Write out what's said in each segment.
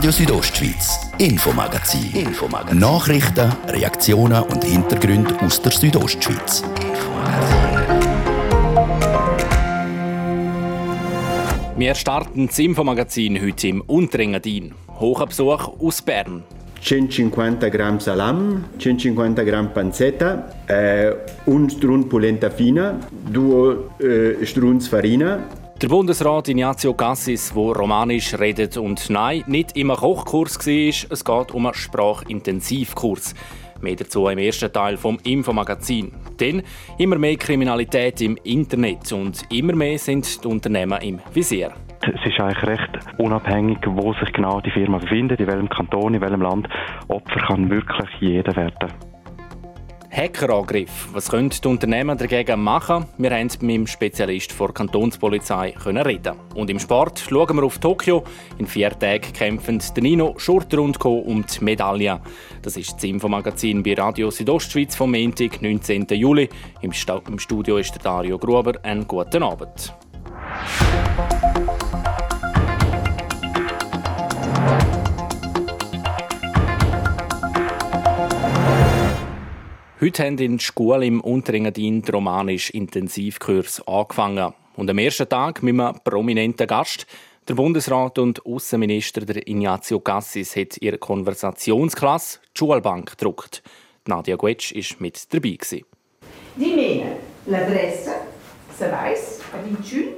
Radio Südostschweiz, Infomagazin. Infomagazin. Nachrichten, Reaktionen und Hintergründe aus der Südostschweiz. Wir starten das Infomagazin heute im Unterengadin. Hoher Besuch aus Bern. 150 Gramm Salam, 150 Gramm Pancetta, eh, un strun polenta fina, due eh, struns farina, der Bundesrat Ignazio Cassis, der romanisch redet und nein, nicht immer Kochkurs war, es geht um einen Sprachintensivkurs. Mehr dazu im ersten Teil vom Infomagazin. Denn immer mehr Kriminalität im Internet und immer mehr sind die Unternehmen im Visier. Es ist eigentlich recht unabhängig, wo sich genau die Firma befindet, in welchem Kanton, in welchem Land. Opfer kann wirklich jeder werden. Hackerangriff. Was können die Unternehmen dagegen machen? Wir haben mit dem Spezialist der Kantonspolizei reden. Und im Sport schauen wir auf Tokio. In vier Tagen kämpfen Nino Schurter und Co. um die Medaille. Das ist das Infomagazin bei Radio Südostschweiz vom Montag, 19. Juli. Im, Studio ist der Dario Gruber. Einen guten Abend. Heute haben in der Schule im Unterengadin die romanisch Intensivkurs angefangen. Und am ersten Tag mit einem prominenten Gast. Der Bundesrat und Außenminister der Ignazio Cassis hat ihre Konversationsklasse, die Schulbank, gedruckt. Nadia Guetsch war mit dabei. Die Mene, l'adresse, se weiß, Vincul,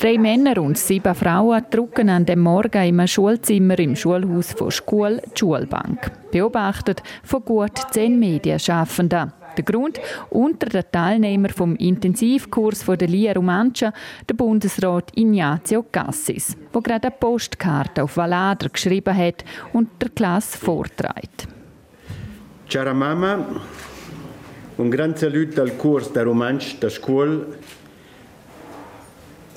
Drei Männer und sieben Frauen drucken an dem Morgen im Schulzimmer im Schulhaus von Schule die Schulbank. Beobachtet von gut zehn Medienschaffenden. Der Grund, unter den Teilnehmern vom Intensivkurs von der Lia Romancia, der Bundesrat Ignazio Cassis, der gerade eine Postkarte auf Valader geschrieben hat und der Klasse vorträgt. Cara Mama, un gran saluto al Kurs der Romancia der Schule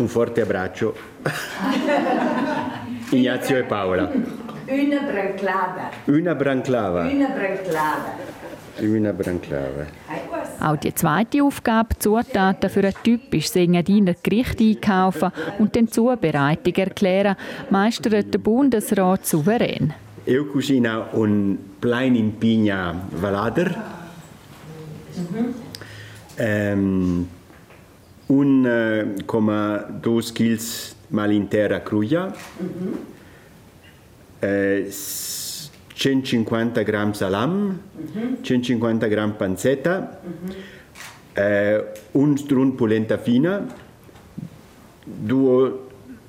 Un forte abbraccio. Ignazio e Paola. Una branclava. Una branclava. Una branclava. Una branclava. Auch die zweite Aufgabe, Zutaten für ein typisch Sengadiner Gericht einkaufen und den Zubereitung erklären, meistert der Bundesrat souverän. Eu cucino un plain in pigna valader. Mhm. Ähm, 1,2 kg malintera cruia, mm-hmm. eh, 150 g salam, mm-hmm. 150 g pancetta, mm-hmm. eh, un strun polenta fina, due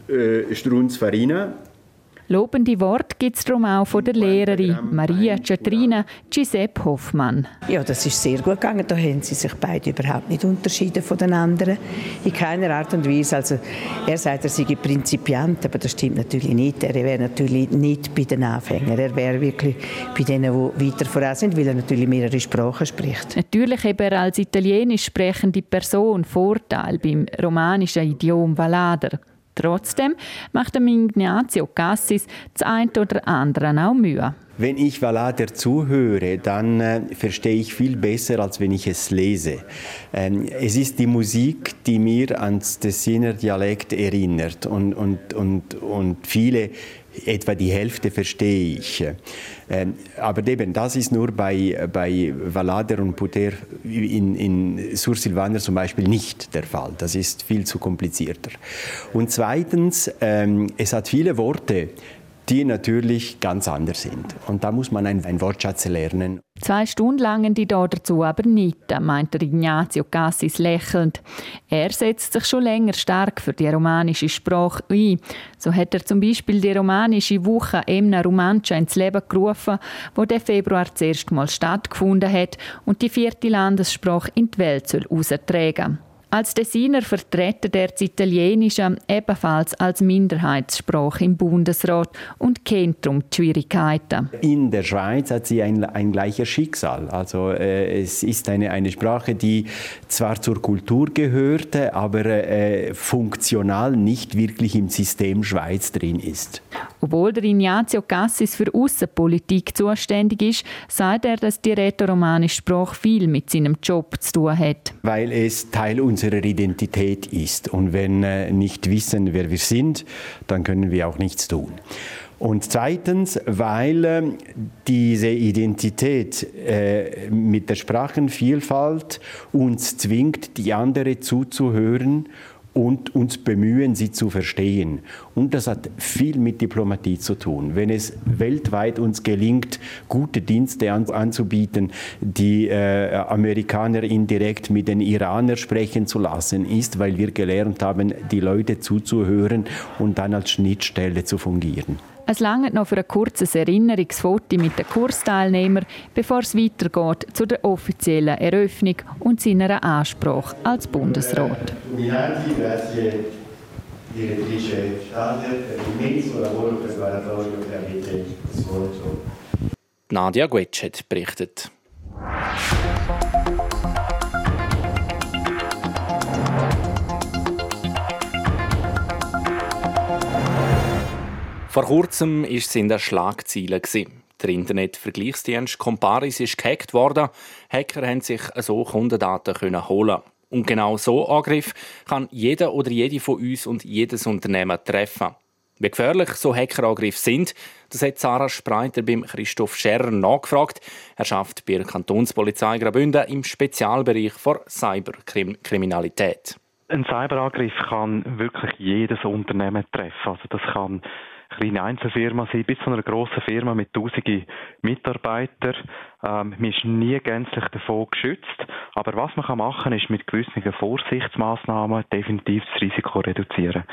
eh, struns farina, Lobende Worte gibt es darum auch von der Lehrerin Maria Cetrina Giuseppe Hoffmann. Ja, das ist sehr gut gegangen. Da haben sie sich beide überhaupt nicht unterschieden von den anderen. In keiner Art und Weise. Also, er sagt, er sei Prinzipiant, aber das stimmt natürlich nicht. Er wäre natürlich nicht bei den Anfängern. Er wäre wirklich bei denen, die weiter voran sind, weil er natürlich mehrere Sprachen spricht. Natürlich hat er als italienisch sprechende Person Vorteil beim romanischen Idiom Valader. Trotzdem macht dem Ignazio Cassis das eine oder andere auch Mühe. Wenn ich Valader zuhöre, dann äh, verstehe ich viel besser, als wenn ich es lese. Ähm, es ist die Musik, die mir ans Tessiner Dialekt erinnert und, und, und, und viele etwa die Hälfte verstehe ich. Ähm, aber eben, das ist nur bei, bei Valader und Puter in, in Sur Silvaner zum Beispiel nicht der Fall. Das ist viel zu komplizierter. Und zweitens, ähm, es hat viele Worte, die natürlich ganz anders sind. Und da muss man einen Wortschatz lernen. Zwei Stunden lang die da dazu aber nicht, meint Ignazio Cassis lächelnd. Er setzt sich schon länger stark für die romanische Sprache ein. So hat er zum Beispiel die romanische Woche Emna Romancia ins Leben gerufen, wo der Februar zuerst mal stattgefunden hat und die vierte Landessprache in die Welt soll austragen soll. Als Designer vertritt er das Italienische ebenfalls als Minderheitssprache im Bundesrat und kennt darum die Schwierigkeiten. In der Schweiz hat sie ein, ein gleiches Schicksal. Also äh, es ist eine, eine Sprache, die zwar zur Kultur gehörte, aber äh, funktional nicht wirklich im System Schweiz drin ist. Obwohl der Ignazio Cassis für Außenpolitik zuständig ist, sagt er, dass die rätoromanische Sprache viel mit seinem Job zu tun hat. Weil es Teil unserer unserer Identität ist. Und wenn wir äh, nicht wissen, wer wir sind, dann können wir auch nichts tun. Und zweitens, weil äh, diese Identität äh, mit der Sprachenvielfalt uns zwingt, die andere zuzuhören und uns bemühen, sie zu verstehen. Und das hat viel mit Diplomatie zu tun. Wenn es weltweit uns gelingt, gute Dienste anzubieten, die äh, Amerikaner indirekt mit den Iranern sprechen zu lassen, ist, weil wir gelernt haben, die Leute zuzuhören und dann als Schnittstelle zu fungieren. Es langt noch für ein kurzes Erinnerungsfoto mit den Kursteilnehmern, bevor es weitergeht zu der offiziellen Eröffnung und seiner Ansprache als Bundesrat. Nadia Guetsch berichtet. Vor kurzem war es in den Schlagzeilen. Der Internetvergleichsdienst Comparis ist gehackt worden. Hacker haben sich so Kundendaten holen. Und genau so Angriff kann jeder oder jede von uns und jedes Unternehmen treffen. Wie gefährlich so Hackerangriffe sind, das hat Sarah Spreiter beim Christoph Scherrer nachgefragt. Er schafft bei der Kantonspolizei Graubünden im Spezialbereich für Cyberkriminalität. Ein Cyberangriff kann wirklich jedes Unternehmen treffen. Also das kann kleine Einzelfirma sein, bis zu einer grossen Firma mit tausenden Mitarbeitern. Ähm, man ist nie gänzlich davon geschützt. Aber was man machen kann, ist mit gewissen Vorsichtsmaßnahmen definitiv das Risiko reduzieren.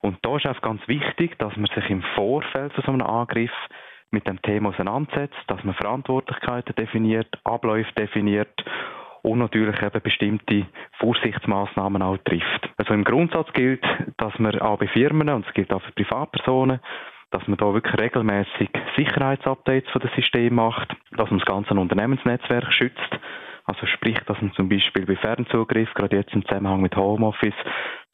Und da ist auch ganz wichtig, dass man sich im Vorfeld zu so einem Angriff mit dem Thema auseinandersetzt, dass man Verantwortlichkeiten definiert, Abläufe definiert und natürlich eben bestimmte Vorsichtsmaßnahmen auch trifft. Also im Grundsatz gilt, dass man auch bei Firmen, und es gilt auch für Privatpersonen, dass man da wirklich regelmäßig Sicherheitsupdates von dem System macht, dass man das ganze Unternehmensnetzwerk schützt, also sprich, dass man zum Beispiel bei Fernzugriff, gerade jetzt im Zusammenhang mit Homeoffice,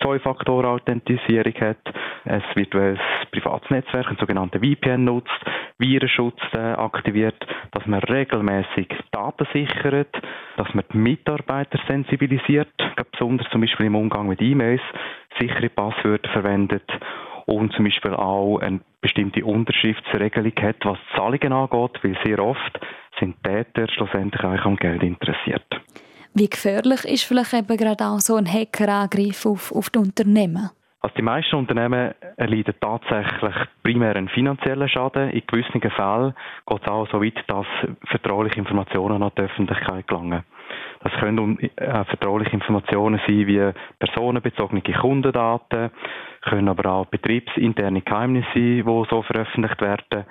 Zwei-Faktor-Authentisierung hat, ein virtuelles Privatsnetzwerk, ein sogenannter VPN nutzt, Virenschutz äh, aktiviert, dass man regelmäßig Daten sichert, dass man die Mitarbeiter sensibilisiert, besonders zum Beispiel im Umgang mit E-Mails, sichere Passwörter verwendet und zum Beispiel auch eine bestimmte Unterschriftsregelung hat, was Zahlungen angeht, weil sehr oft sind Täter schlussendlich auch am Geld interessiert. Wie gefährlich ist vielleicht eben gerade auch so ein Hackerangriff auf, auf die Unternehmen? Also die meisten Unternehmen erleiden tatsächlich primär einen finanziellen Schaden. In gewissen Fällen geht es auch so weit, dass vertrauliche Informationen an die Öffentlichkeit gelangen. Das können äh, vertrauliche Informationen sein wie personenbezogene Kundendaten, können aber auch betriebsinterne Geheimnisse sein, die so veröffentlicht werden.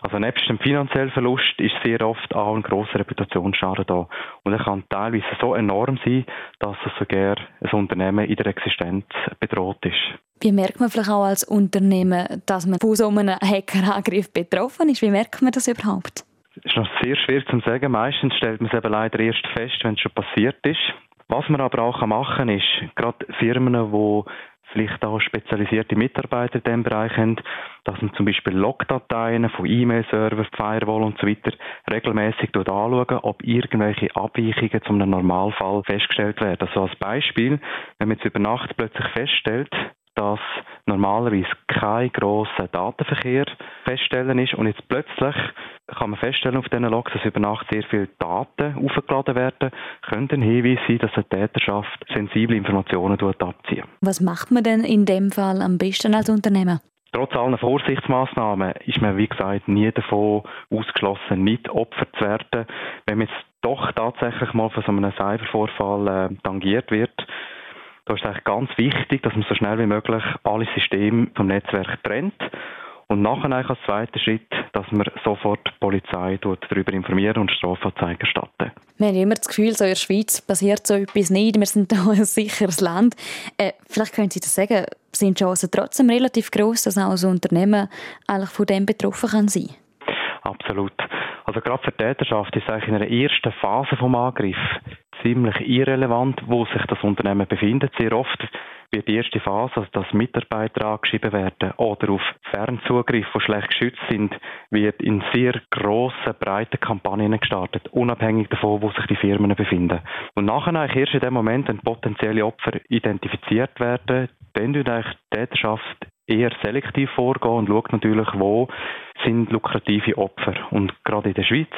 Also nebst dem finanziellen Verlust ist sehr oft auch ein grosser Reputationsschaden da. Und er kann teilweise so enorm sein, dass es sogar ein Unternehmen in der Existenz bedroht ist. Wie merkt man vielleicht auch als Unternehmen, dass man von so einem Hackerangriff betroffen ist? Wie merkt man das überhaupt? Ist noch sehr schwer zu sagen. Meistens stellt man es eben leider erst fest, wenn es schon passiert ist. Was man aber auch machen kann, ist, gerade Firmen, die vielleicht auch spezialisierte Mitarbeiter in diesem Bereich haben, dass man zum Beispiel Logdateien von E-Mail-Servern, Firewall und so weiter regelmäßig anschauen, ob irgendwelche Abweichungen zum Normalfall festgestellt werden. Also als Beispiel, wenn man jetzt über Nacht plötzlich feststellt, dass normalerweise kein grosser Datenverkehr feststellen ist und jetzt plötzlich kann man feststellen auf diesen Logs, dass über Nacht sehr viele Daten aufgeladen werden, könnte ein Hinweis sein, dass eine Täterschaft sensible Informationen abzieht. Was macht man denn in dem Fall am besten als Unternehmen? Trotz allen Vorsichtsmaßnahmen ist man, wie gesagt, nie davon ausgeschlossen, nicht Opfer zu werden. Wenn man jetzt doch tatsächlich mal von so einem Cybervorfall äh, tangiert wird, da ist es eigentlich ganz wichtig, dass man so schnell wie möglich alle Systeme vom Netzwerk trennt. Und nachher eigentlich als zweiter Schritt, dass man sofort die Polizei darüber informieren und Strafanzeigen erstatten. Wir haben immer das Gefühl, so in der Schweiz passiert so etwas nicht. Wir sind hier ein sicheres Land. Äh, vielleicht können Sie das sagen, sind die Chancen trotzdem relativ groß, dass auch ein Unternehmen eigentlich von dem betroffen kann sein Absolut. Also gerade für die Täterschaft ist eigentlich in der ersten Phase des Angriffs ziemlich irrelevant, wo sich das Unternehmen befindet. Sehr oft wird die erste Phase, also dass Mitarbeiter angeschrieben werden oder auf Fernzugriff, die schlecht geschützt sind, wird in sehr grossen, breiten Kampagnen gestartet, unabhängig davon, wo sich die Firmen befinden. Und nachher eigentlich erst in dem Moment, wenn potenzielle Opfer identifiziert werden, dann wird eigentlich die Täterschaft eher selektiv vorgehen und schaut natürlich, wo sind lukrative Opfer. Und gerade in der Schweiz,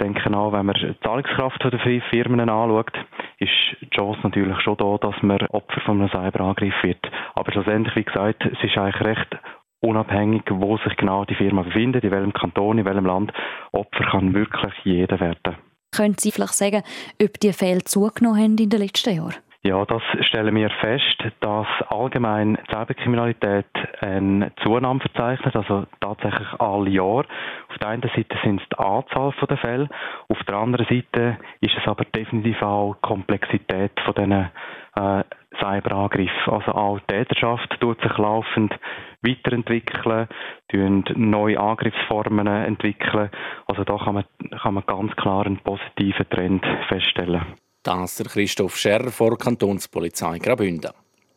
denken an, wenn man die Zahlungskraft der Firmen anschaut, ist die Chance natürlich schon da, dass man Opfer von einem Cyberangriff wird. Aber schlussendlich, wie gesagt, es ist eigentlich recht unabhängig, wo sich genau die Firma befindet, in welchem Kanton, in welchem Land. Opfer kann wirklich jeder werden. Können Sie vielleicht sagen, ob die Fälle zugenommen haben in den letzten Jahren? Ja, das stellen wir fest, dass allgemein Cyberkriminalität eine Zunahme verzeichnet, also tatsächlich alle Jahre. Auf der einen Seite sind es die Anzahl der Fälle, auf der anderen Seite ist es aber definitiv auch die Komplexität von diesen äh, Cyberangriffen. Also auch die Täterschaft tut sich laufend weiterentwickeln, neue Angriffsformen entwickeln. Also da kann man, kann man ganz klar einen positiven Trend feststellen. Das der Christoph Scherr vor Kantonspolizei Graubünden.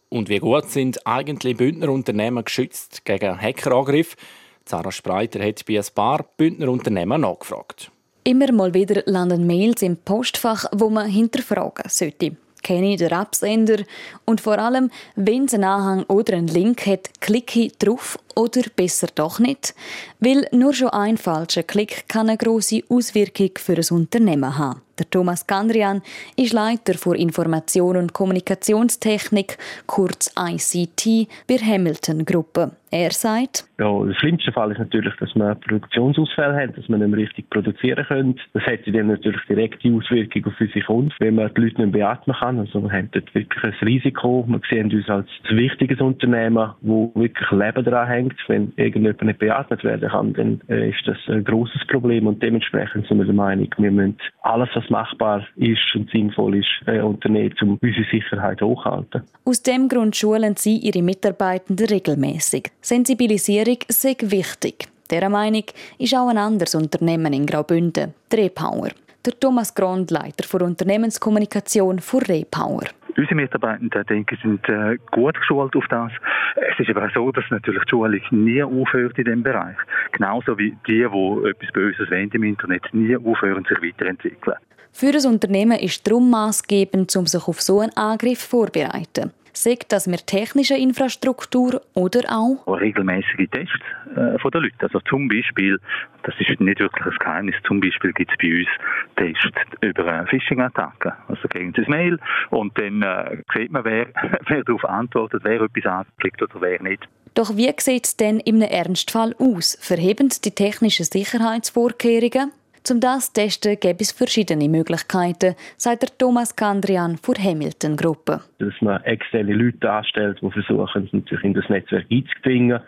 Und wie gut sind eigentlich Bündner Unternehmen geschützt gegen Hackerangriffe? Sarah Spreiter hat bei ein paar Bündner Unternehmen nachgefragt. Immer mal wieder landen Mails im Postfach, wo man hinterfragen sollte. Kenne ich den Absender? Und vor allem, wenn es einen Anhang oder einen Link hat, klicke ich drauf oder besser doch nicht? Weil nur schon ein falscher Klick kann eine grosse Auswirkung für ein Unternehmen haben. Der Thomas Gandrian ist Leiter für Information und Kommunikationstechnik, kurz ICT, bei Hamilton Gruppe. Er sagt, ja, der schlimmste Fall ist natürlich, dass man Produktionsausfälle hat, dass man nicht mehr richtig produzieren kann. Das hat dann natürlich direkte Auswirkungen auf unsere Kunden, wenn man die Leute nicht beatmen kann. Also wir haben dort wirklich ein Risiko. Wir sehen uns als ein wichtiges Unternehmen, wo wirklich Leben daran hängt. Wenn irgendjemand nicht beatmet werden kann, dann äh, ist das ein großes Problem und dementsprechend sind wir der Meinung, wir müssen alles, was machbar ist und sinnvoll ist, äh, unternehmen, um unsere Sicherheit hochzuhalten. Aus dem Grund schulen sie ihre Mitarbeitenden regelmäßig. Sensibilisierung sei wichtig. Dieser Meinung ist auch ein anderes Unternehmen in Graubünden, Repower. Der Thomas Grond, Leiter für Unternehmenskommunikation für Repower. Unsere Mitarbeiter, denke ich, sind äh, gut geschult auf das. Es ist aber auch so, dass natürlich die Schulung nie aufhört in diesem Bereich. Genauso wie die, die etwas Böses wollen im Internet, nie aufhören, sich weiterentwickeln. Für das Unternehmen ist darum maßgebend, um sich auf so einen Angriff vorzubereiten sagt das mit technischer Infrastruktur oder auch regelmäßige Tests äh, von den Leuten. Also zum Beispiel, das ist nicht wirklich ein Geheimnis, zum Beispiel gibt es bei uns Tests über Phishing-Attacken. Also Sie ein Mail und dann äh, sieht man, wer, wer darauf antwortet, wer etwas anklickt oder wer nicht. Doch wie sieht es denn in einem Ernstfall aus? Verheben die technischen Sicherheitsvorkehrungen? Zum das zu testen gibt es verschiedene Möglichkeiten, sagt der Thomas Kandrian von Hamilton Gruppe. Dass man externe Leute anstellt, die versuchen, sich in das Netzwerk einzudringen.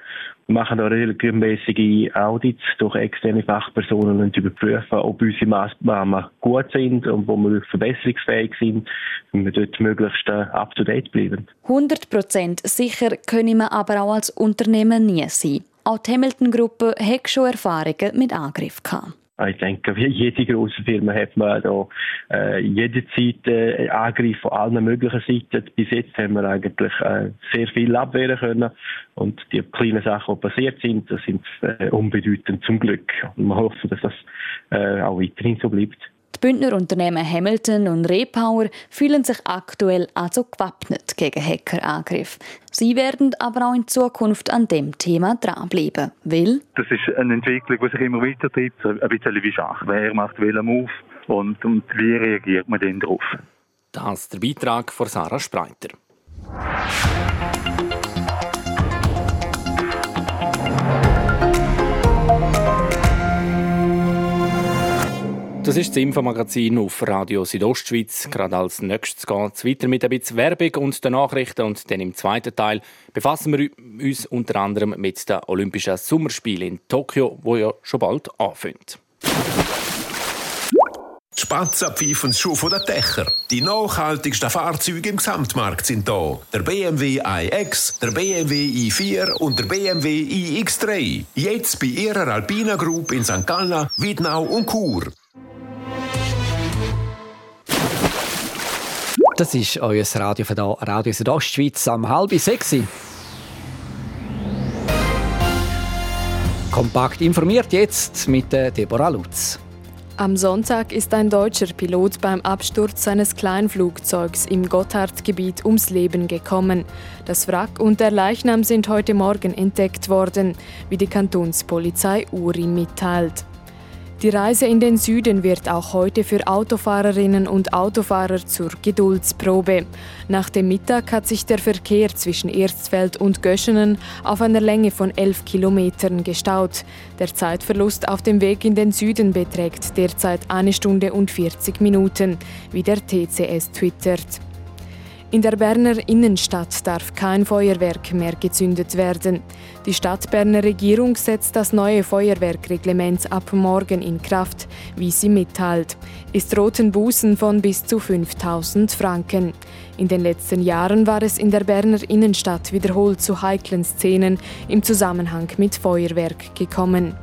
Wir machen auch regelmäßige Audits durch externe Fachpersonen und überprüfen, ob unsere Maßnahmen gut sind und wo wir verbesserungsfähig sind, wenn wir dort möglichst äh, up-to-date bleiben. 100% sicher können wir aber auch als Unternehmen nie sein. Auch die Hamilton-Gruppe hat schon Erfahrungen mit Angriffen gehabt. Ich denke, wie jede große Firma hat man da äh, jederzeit äh, Angriff von allen möglichen Seiten. Bis jetzt haben wir eigentlich äh, sehr viel abwehren können. Und die kleinen Sachen, die passiert sind, das sind äh, unbedeutend zum Glück. Und wir hoffen, dass das äh, auch weiterhin so bleibt. Die Bündner Unternehmen Hamilton und Repower fühlen sich aktuell also gewappnet gegen Hackerangriffe. Sie werden aber auch in Zukunft an dem Thema dranbleiben. Weil das ist eine Entwicklung, die sich immer weiter treibt, ein bisschen wie Schach. Wer macht welchen Move und, und wie reagiert man denn darauf? Das ist der Beitrag von Sarah Spreiter. Das ist das Infomagazin auf Radio Südostschweiz. Gerade als nächstes geht es weiter mit ein bisschen Werbung und den Nachrichten. Und dann im zweiten Teil befassen wir uns unter anderem mit den Olympischen Sommerspielen in Tokio, wo ja schon bald anfangen. Spatzen pfeifen schon von den Dächern. Die nachhaltigsten Fahrzeuge im Gesamtmarkt sind da. Der BMW iX, der BMW i4 und der BMW iX3. Jetzt bei Ihrer Alpina Group in St. Gallen, Wiednau und Chur. Das ist euer Radio von da, Radio Südostschweiz am halb sechs. Kompakt informiert jetzt mit Deborah Lutz. Am Sonntag ist ein deutscher Pilot beim Absturz seines Kleinflugzeugs im Gotthardgebiet ums Leben gekommen. Das Wrack und der Leichnam sind heute Morgen entdeckt worden, wie die Kantonspolizei Uri mitteilt. Die Reise in den Süden wird auch heute für Autofahrerinnen und Autofahrer zur Geduldsprobe. Nach dem Mittag hat sich der Verkehr zwischen Erzfeld und Göschenen auf einer Länge von 11 Kilometern gestaut. Der Zeitverlust auf dem Weg in den Süden beträgt derzeit eine Stunde und 40 Minuten, wie der TCS twittert. In der Berner Innenstadt darf kein Feuerwerk mehr gezündet werden. Die Stadtberner Regierung setzt das neue Feuerwerkreglement ab morgen in Kraft, wie sie mitteilt. Es drohten Bußen von bis zu 5000 Franken. In den letzten Jahren war es in der Berner Innenstadt wiederholt zu heiklen Szenen im Zusammenhang mit Feuerwerk gekommen.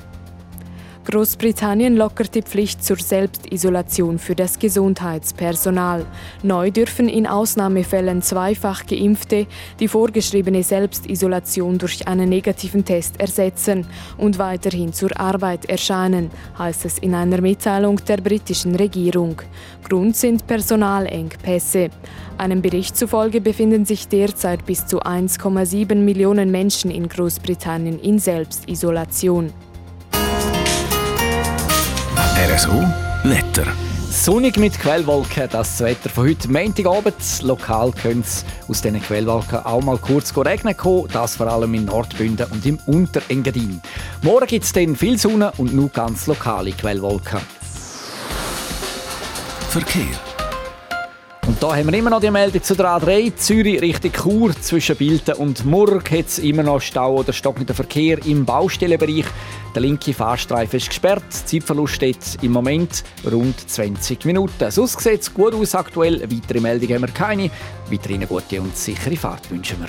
Großbritannien lockert die Pflicht zur Selbstisolation für das Gesundheitspersonal. Neu dürfen in Ausnahmefällen zweifach Geimpfte die vorgeschriebene Selbstisolation durch einen negativen Test ersetzen und weiterhin zur Arbeit erscheinen, heißt es in einer Mitteilung der britischen Regierung. Grund sind Personalengpässe. Einem Bericht zufolge befinden sich derzeit bis zu 1,7 Millionen Menschen in Großbritannien in Selbstisolation. RSO Wetter. Sonnig mit Quellwolken, das Wetter von heute Montagabend. Lokal könnte es aus diesen Quellwolken auch mal kurz regnen kommen, das vor allem in Nordbünden und im Unterengadin. Morgen gibt es dann viel Sonne und nur ganz lokale Quellwolken. Verkehr. Und da haben wir immer noch die Meldung zu der A3 Zürich Richtung Chur. Zwischen Bilten und Murg hat es immer noch Stau oder stockenden Verkehr im Baustellenbereich. Der linke Fahrstreifen ist gesperrt. Zeitverlust steht im Moment rund 20 Minuten. Sonst sieht es gut aus aktuell. Weitere Meldungen haben wir keine. Weiterhin eine gute und sichere Fahrt wünschen wir.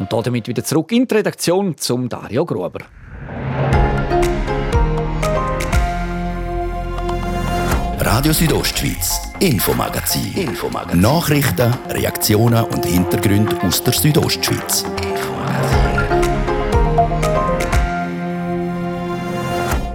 Und damit wieder zurück in die Redaktion zum Dario Gruber. Radio Südostschweiz, Infomagazin. Infomagazin. Nachrichten, Reaktionen und Hintergründe aus der Südostschweiz.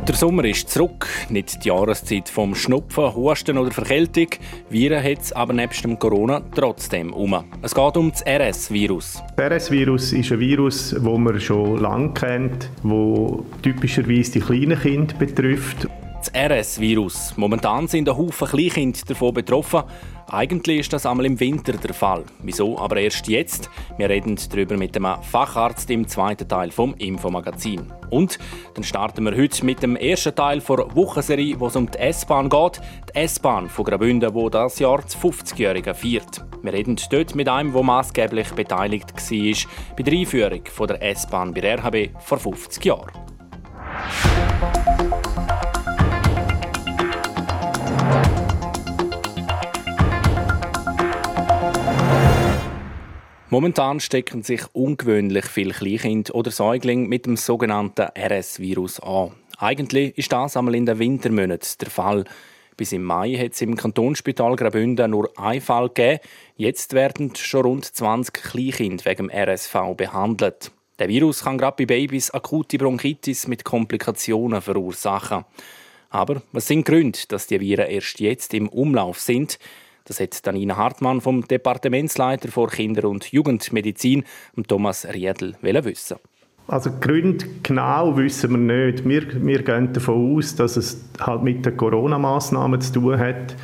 Der Sommer ist zurück, nicht die Jahreszeit vom Schnupfen, Husten oder Verkältung. Viren hat es aber nebst dem Corona trotzdem um. Es geht um das RS-Virus. Das RS-Virus ist ein Virus, das man schon lange kennt, das typischerweise die kleinen Kinder betrifft. RS-Virus. Momentan sind ein Haufen Kleinkinder davon betroffen. Eigentlich ist das einmal im Winter der Fall. Wieso aber erst jetzt? Wir reden darüber mit dem Facharzt im zweiten Teil vom Infomagazin. Und dann starten wir heute mit dem ersten Teil der Wochenserie, wo es um die S-Bahn geht. Die S-Bahn von Graubünden, wo das Jahr das 50-Jährige feiert. Wir reden dort mit einem, der maßgeblich beteiligt war bei der Einführung der S-Bahn bei der RHB vor 50 Jahren. Momentan stecken sich ungewöhnlich viele Kleinkinder oder Säuglinge mit dem sogenannten RS-Virus an. Eigentlich ist das einmal in den Wintermonaten der Fall. Bis im Mai hat es im Kantonsspital Graubünden nur einen Fall gegeben. Jetzt werden schon rund 20 Kleinkinder wegen RSV behandelt. Der Virus kann gerade bei Babys akute Bronchitis mit Komplikationen verursachen. Aber was sind die Gründe, dass die Viren erst jetzt im Umlauf sind? Das hat Danina Hartmann vom Departementsleiter für Kinder- und Jugendmedizin, Thomas Riedl, wissen. Also Gründe genau wissen wir nicht. Wir, wir gehen davon aus, dass es halt mit den Corona-Massnahmen zu tun hat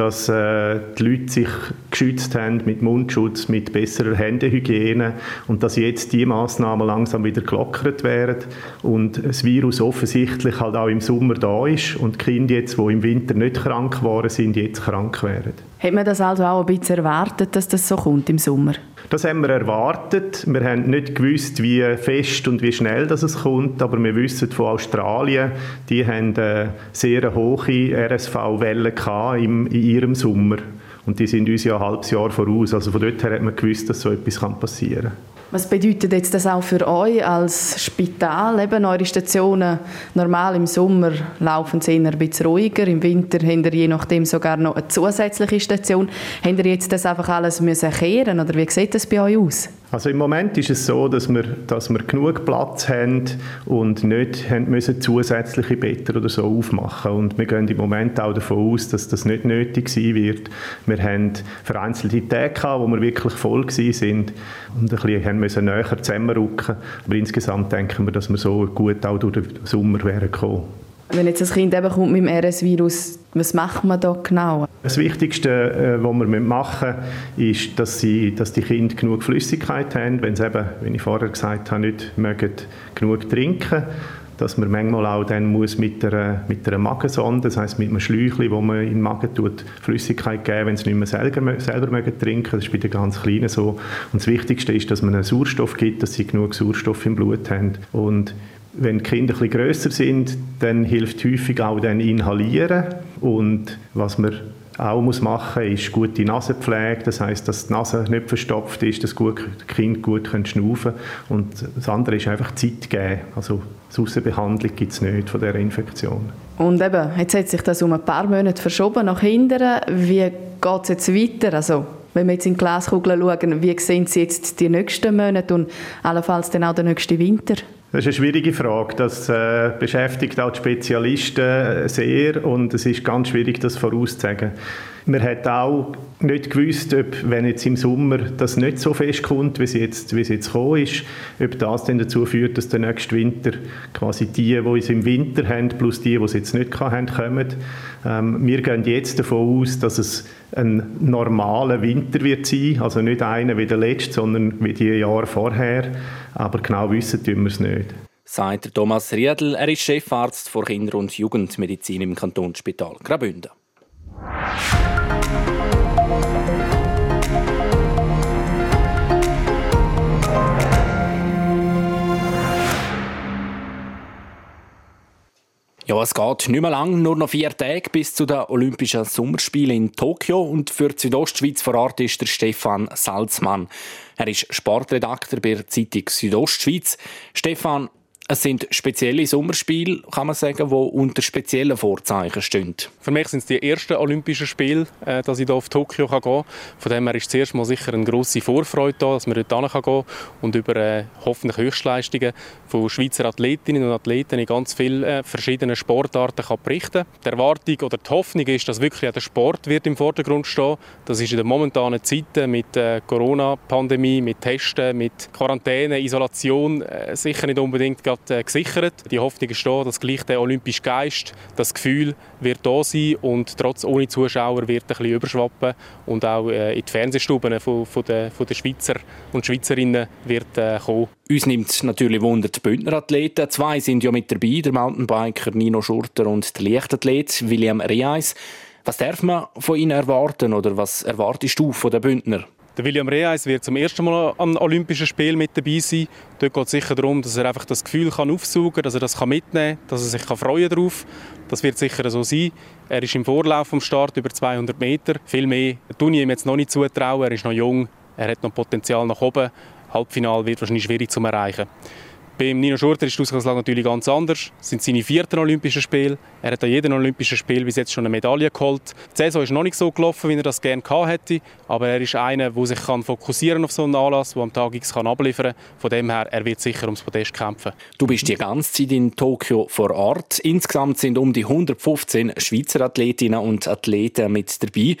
dass äh, die Leute sich geschützt haben mit Mundschutz, mit besserer Händehygiene und dass jetzt die Maßnahmen langsam wieder gelockert werden und das Virus offensichtlich halt auch im Sommer da ist und die Kinder jetzt, die im Winter nicht krank waren, sind jetzt krank werden. Hat man das also auch ein bisschen erwartet, dass das so kommt im Sommer? Das haben wir erwartet. Wir haben nicht gewusst, wie fest und wie schnell das es kommt, aber wir wissen von Australien, die haben eine sehr hohe RSV-Welle in ihrem Sommer. Und die sind uns ja ein halbes Jahr voraus. Also von dort her hat man gewusst, dass so etwas passieren kann. Was bedeutet jetzt das auch für euch als Spital? Eben eure Stationen normal im Sommer laufen sie eher ein bisschen ruhiger, im Winter habt ihr je nachdem sogar noch eine zusätzliche Station. Habt ihr jetzt das einfach alles müssen kehren oder wie sieht das bei euch aus? Also im Moment ist es so, dass wir, dass wir genug Platz haben und nicht haben müssen zusätzliche Betten oder so aufmachen. Und wir gehen im Moment auch davon aus, dass das nicht nötig sein wird. Wir haben vereinzelte Tage wo wir wirklich voll sind und ein bisschen müssen näher zusammenrücken. Aber insgesamt denken wir, dass wir so gut auch durch den Sommer wären gekommen. Wenn jetzt ein Kind eben kommt mit dem RS-Virus, was macht man da genau? Das Wichtigste, äh, was wir machen müssen, ist, dass, sie, dass die Kinder genug Flüssigkeit haben, wenn sie eben, wie ich vorher gesagt habe, nicht mögen, genug trinken dass man manchmal auch dann muss mit einer, mit einer Magensonde, das heißt mit einem Schläuchchen, wo man in den Magen tut, Flüssigkeit geben, wenn sie nicht mehr selber, selber mögen trinken. Das ist bei den ganz Kleinen so. Und das Wichtigste ist, dass man einen Sauerstoff gibt, dass sie genug Sauerstoff im Blut haben. Und wenn die Kinder etwas grösser sind, dann hilft häufig auch dann Inhalieren. Und was man auch muss machen ist gute Nasenpflege, das heißt, dass die Nase nicht verstopft ist, dass die Kinder gut können schnaufen können. Und das andere ist einfach Zeit geben. Also Aussenbehandlung gibt es nicht von dieser Infektion. Und eben, jetzt hat sich das um ein paar Monate verschoben nach hinten. Wie geht es jetzt weiter? Also wenn wir jetzt in die Glaskugel schauen, wie sehen Sie jetzt die nächsten Monate und allenfalls dann auch den nächsten Winter? Das ist eine schwierige Frage. Das äh, beschäftigt auch die Spezialisten äh, sehr und es ist ganz schwierig, das vorauszusagen. Man hat auch nicht gewusst, ob, wenn jetzt im Sommer das nicht so fest kommt, wie es jetzt, wie es jetzt gekommen ist, ob das dann dazu führt, dass der nächste Winter quasi die, die es im Winter haben, plus die, die es jetzt nicht haben, kommen. Ähm, wir gehen jetzt davon aus, dass es ein normaler Winter wird sein, also nicht einer wie der letzte, sondern wie die Jahre vorher. Aber genau wissen tun wir es nicht. Sagt Thomas Riedl, er ist Chefarzt für Kinder- und Jugendmedizin im Kantonsspital Graubünden. Ja, es geht nicht mehr lang, nur noch vier Tage bis zu den Olympischen Sommerspielen in Tokio. Und für die Südostschweiz vor Ort ist der Stefan Salzmann. Er ist Sportredakteur bei der Zeitung Südostschweiz. Stefan, es sind spezielle Sommerspiele, kann man sagen, die unter speziellen Vorzeichen stehen. Für mich sind es die ersten Olympischen Spiele, äh, dass ich hier auf Tokio gehen kann. Von dem her ist zuerst mal sicher eine grosse Vorfreude da, dass man dort gehen kann und über äh, hoffentlich Höchstleistungen von Schweizer Athletinnen und Athleten in ganz vielen äh, verschiedenen Sportarten kann berichten Die Erwartung oder die Hoffnung ist, dass wirklich auch der Sport wird im Vordergrund stehen. Das ist in den momentanen Zeiten mit äh, Corona-Pandemie, mit Testen, mit Quarantäne, Isolation äh, sicher nicht unbedingt gerade äh, gesichert. Die Hoffnung ist da, dass gleich der olympische Geist, das Gefühl wird da sein und trotz ohne Zuschauer wird ein bisschen überschwappen und auch äh, in die Fernsehstuben von, von, der, von der Schweizer und Schweizerinnen wird äh, kommen. Uns nimmt natürlich Wunder die Bündner Athleten. Zwei sind ja mit dabei, der Mountainbiker Nino Schurter und der Leichtathlet William Reis. Was darf man von ihnen erwarten oder was erwartest du von den Bündner? Der William Reis wird zum ersten Mal an Olympischen Spielen mit dabei sein. Dort geht es sicher darum, dass er einfach das Gefühl kann aufsaugen kann, dass er das mitnehmen kann, dass er sich freuen kann darauf. Das wird sicher so sein. Er ist im Vorlauf vom Start über 200 Meter. Viel mehr tue ich ihm jetzt noch nicht zutrauen. Er ist noch jung, er hat noch Potenzial nach oben. Halbfinale wird wahrscheinlich schwierig zu erreichen. Beim Nino Schurter ist die Ausgangslage natürlich ganz anders. Es sind seine vierten Olympischen Spiele. Er hat an jedem Olympischen Spiel bis jetzt schon eine Medaille geholt. Die Saison ist noch nicht so gelaufen, wie er das gerne gehabt hätte. Aber er ist einer, der sich kann fokussieren auf so einen Anlass, der am Tag X kann abliefern kann. Von dem her, er wird sicher ums Podest kämpfen. Du bist die ganze Zeit in Tokio vor Ort. Insgesamt sind um die 115 Schweizer Athletinnen und Athleten mit dabei.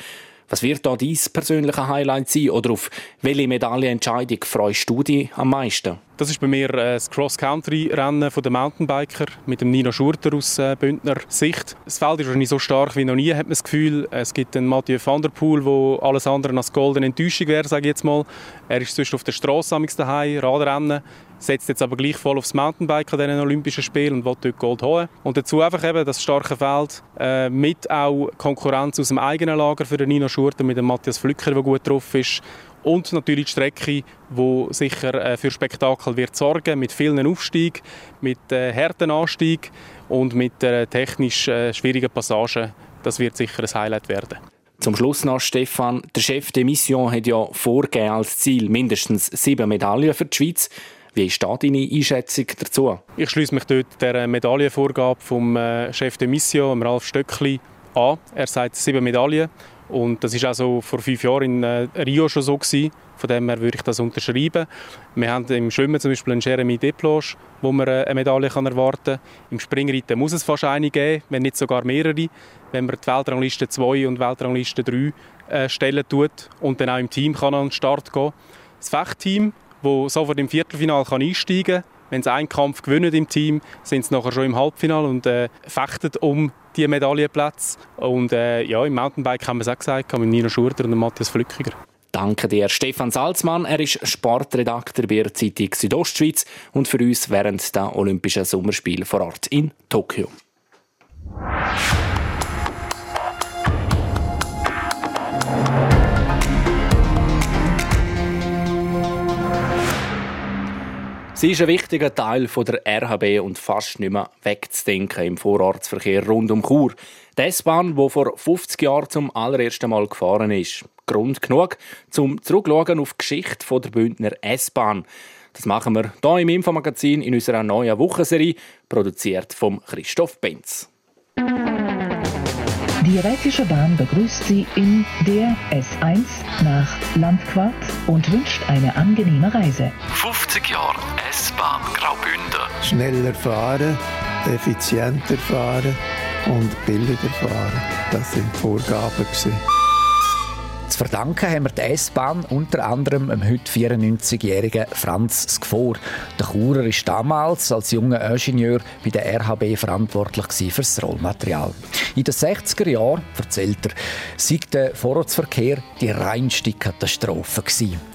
Was wird da dein persönliche Highlight sein oder auf welche Medaillenentscheidung freust du dich am meisten? Das ist bei mir äh, das Cross-Country-Rennen der Mountainbiker mit dem Nino Schurter aus äh, Bündner Sicht. Das Feld ist wahrscheinlich so stark wie noch nie, hat man das Gefühl. Es gibt einen Mathieu van der Poel, der alles andere als goldene Enttäuschung wäre, sage ich jetzt mal. Er ist sonst auf der Straße daheim, Radrennen setzt jetzt aber gleich voll aufs Mountainbike an diesen Olympischen Spielen und will dort Gold holen. Und dazu einfach eben das starke Feld äh, mit auch Konkurrenz aus dem eigenen Lager für den Nino Schurter mit dem Matthias Flücker, der gut drauf ist und natürlich die Strecke, die sicher äh, für Spektakel wird sorgen, mit vielen Aufstiegen, mit äh, harten Anstieg und mit äh, technisch äh, schwierigen Passagen. Das wird sicher ein Highlight werden. Zum Schluss noch, Stefan, der Chef der Mission hat ja vorgegeben als Ziel mindestens sieben Medaillen für die Schweiz. Wie ist da deine Einschätzung dazu? Ich schließe mich dort der Medaillenvorgabe vom äh, Chef der Mission, Ralf Stöckli, an. Er sagt sieben Medaillen. Und das war auch vor fünf Jahren in äh, Rio schon so gewesen. Von dem her würde ich das unterschreiben. Wir haben im Schwimmen zum Beispiel einen Jeremy Deploge, wo man äh, eine Medaille kann erwarten kann. Im Springreiten muss es fast eine geben, wenn nicht sogar mehrere. Wenn man die Weltrangliste 2 und Weltrangliste 3 äh, stellen tut und dann auch im Team kann an den Start gehen. Das Fechtteam, das sofort im Viertelfinal kann einsteigen kann, wenn sie einen Kampf gewinnen im Team, sind sie nachher schon im Halbfinale und äh, fechten um die Medaillenplätze. Und äh, ja, im Mountainbike haben wir es auch gesagt, mit Nino Schurter und Matthias Flückiger. Danke dir, Stefan Salzmann. Er ist Sportredakteur bei der Zeitung Südostschweiz und für uns während der Olympischen Sommerspiele vor Ort in Tokio. Sie ist ein wichtiger Teil der RHB und fast nicht mehr wegzudenken im Vorortsverkehr rund um Chur. Die S-Bahn, die vor 50 Jahren zum allerersten Mal gefahren ist. Grund genug, zum zurückschauen auf die Geschichte der Bündner S-Bahn. Das machen wir hier im Infomagazin in unserer neuen Wochenserie, produziert von Christoph Benz. Die Rätische Bahn begrüßt Sie in der S1 nach Landquart und wünscht eine angenehme Reise. 50 Jahre S-Bahn Graubünden. Schneller fahren, effizienter fahren und billiger fahren. Das sind Vorgaben. Gewesen. Zu verdanken haben wir die S-Bahn unter anderem dem heute 94-jährigen Franz Skfor. Der Churer war damals als junger Ingenieur bei der RHB verantwortlich für das Rollmaterial. In den 60er Jahren, erzählt er, sei der Vorortsverkehr die reinste Katastrophe.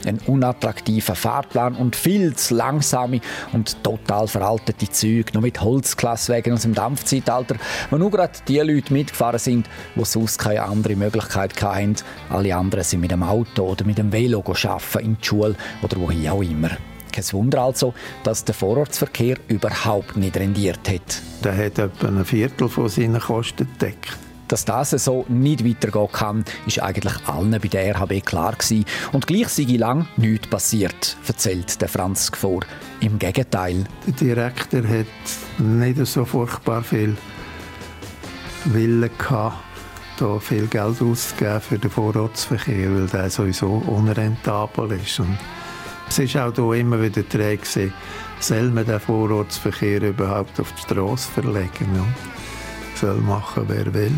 Ein unattraktiver Fahrplan und viel zu langsame und total veraltete Züge, noch mit Holzklasswagen aus dem Dampfzeitalter, wo nur gerade die Leute mitgefahren sind, die sonst keine andere Möglichkeit hatten. Alle sind mit dem Auto oder mit dem Velo arbeiten, in die Schule oder wohin auch immer. Kein Wunder also, dass der Vorortsverkehr überhaupt nicht rendiert hat. Der hat etwa ein Viertel von seinen Kosten gedeckt. Dass das so nicht weitergehen kann, ist eigentlich allen bei der RHB klar gewesen. Und gleich sei lang nichts passiert, erzählt der Franz vor. Im Gegenteil. Der Direktor hat nicht so furchtbar viel Willen gehabt, da viel Geld auszugeben für den Vorortsverkehr, weil der sowieso unrentabel ist. Und es ist auch hier immer wieder die soll man den Vorortsverkehr überhaupt auf die Straße verlegen? Ja. Soll machen, wer will.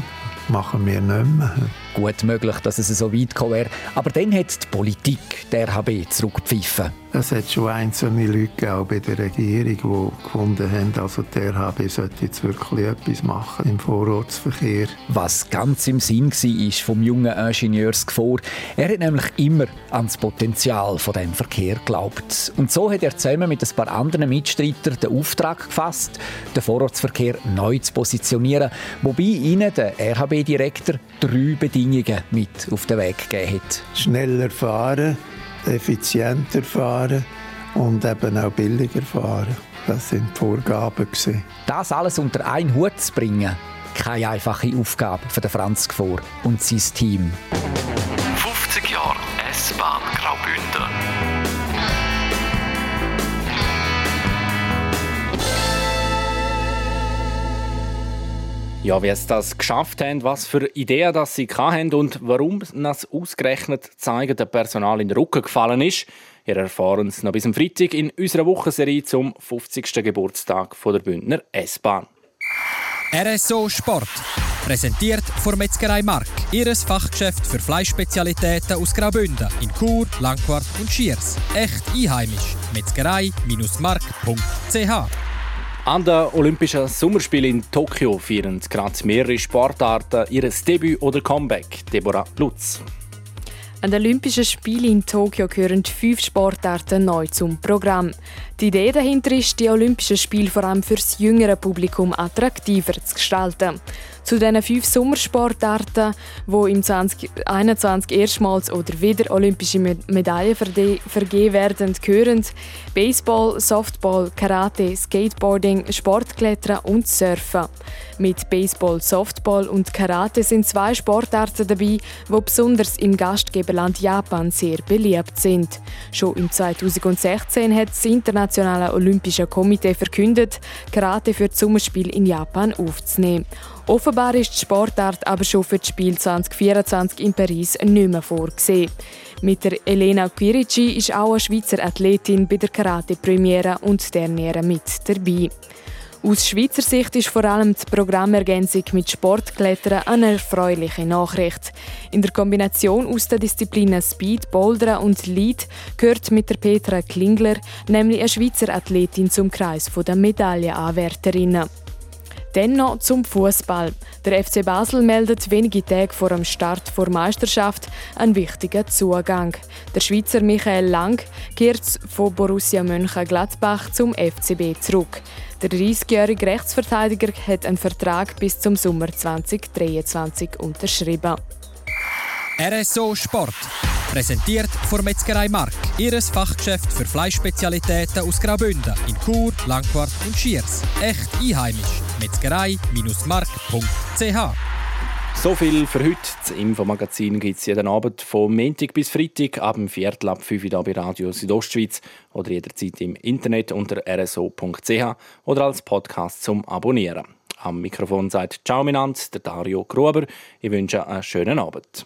Machen wir nicht mehr. Gut möglich, dass es so weit gekommen wäre. Aber dann hat die Politik der RHB zurückgepfiffen. Es hat schon einzelne Leute auch bei der Regierung, die gefunden haben, also der RHB sollte jetzt wirklich etwas machen im Vorortsverkehr. Was ganz im Sinn war vom jungen Ingenieursgefahr. Er hat nämlich immer an das Potenzial von dem Verkehr geglaubt. Und so hat er zusammen mit ein paar anderen Mitstreitern den Auftrag gefasst, den Vorortsverkehr neu zu positionieren, wobei ihnen der RHB-Direktor drei Bedingungen mit auf den Weg gegeben hat. Schneller fahren, effizienter fahren und eben auch billiger fahren. Das sind die Vorgaben. Gewesen. Das alles unter einen Hut zu bringen, keine einfache Aufgabe für den Franz Gfor und sein Team. 50 Jahre S-Bahn Graubünden. Ja, wie sie das geschafft haben, was für Ideen das sie hatten und warum das ausgerechnet zeigen der Personal in den Rücken gefallen ist, ihr erfahren es noch bis am Freitag in unserer Wochenserie zum 50. Geburtstag der Bündner S-Bahn. RSO Sport. Präsentiert von Metzgerei Mark. Ihres Fachgeschäft für Fleischspezialitäten aus Graubünden in Chur, Langquart und Schiers. Echt einheimisch. Metzgerei-mark.ch an den Olympischen Sommerspielen in Tokio feiern gerade mehrere Sportarten ihr Debüt oder Comeback. Deborah Lutz. An den Olympischen Spielen in Tokio gehören fünf Sportarten neu zum Programm. Die Idee dahinter ist, die Olympischen Spiele vor allem für das jüngere Publikum attraktiver zu gestalten. Zu diesen fünf Sommersportarten, die im 2021 erstmals oder wieder olympische Medaillen vergeben werden, gehören Baseball, Softball, Karate, Skateboarding, Sportklettern und Surfen. Mit Baseball, Softball und Karate sind zwei Sportarten dabei, die besonders im Gastgeberland Japan sehr beliebt sind. Schon im 2016 hat das Internationale Olympische Komitee verkündet, Karate für das Sommerspiel in Japan aufzunehmen. Offenbar ist die Sportart aber schon für das Spiel 2024 in Paris nicht mehr vorgesehen. Mit der Elena Quirici ist auch eine Schweizer Athletin bei der Karate-Premiere und der Nähe mit dabei. Aus Schweizer Sicht ist vor allem die Programmergänzung mit Sportklettern eine erfreuliche Nachricht. In der Kombination aus den Disziplinen Speed, Bouldern und Lead gehört mit der Petra Klingler nämlich eine Schweizer Athletin zum Kreis der Medaillenanwärterinnen. Dann noch zum Fußball. Der FC Basel meldet wenige Tage vor dem Start der Meisterschaft einen wichtigen Zugang. Der Schweizer Michael Lang kehrt von Borussia Mönchengladbach zum FCB zurück. Der 30-jährige Rechtsverteidiger hat einen Vertrag bis zum Sommer 2023 unterschrieben. RSO Sport. Präsentiert von Metzgerei Mark. Ihres Fachgeschäft für Fleischspezialitäten aus Graubünden in Chur, Langquart und Schiers. Echt einheimisch. Metzgerei-mark.ch so viel für heute. Das Infomagazin gibt es jeden Abend von Montag bis Freitag ab dem Viertel ab 5 Uhr bei Radio Südostschweiz oder jederzeit im Internet unter rso.ch oder als Podcast zum Abonnieren. Am Mikrofon sagt Ciao miteinander, der Dario Gruber. Ich wünsche einen schönen Abend.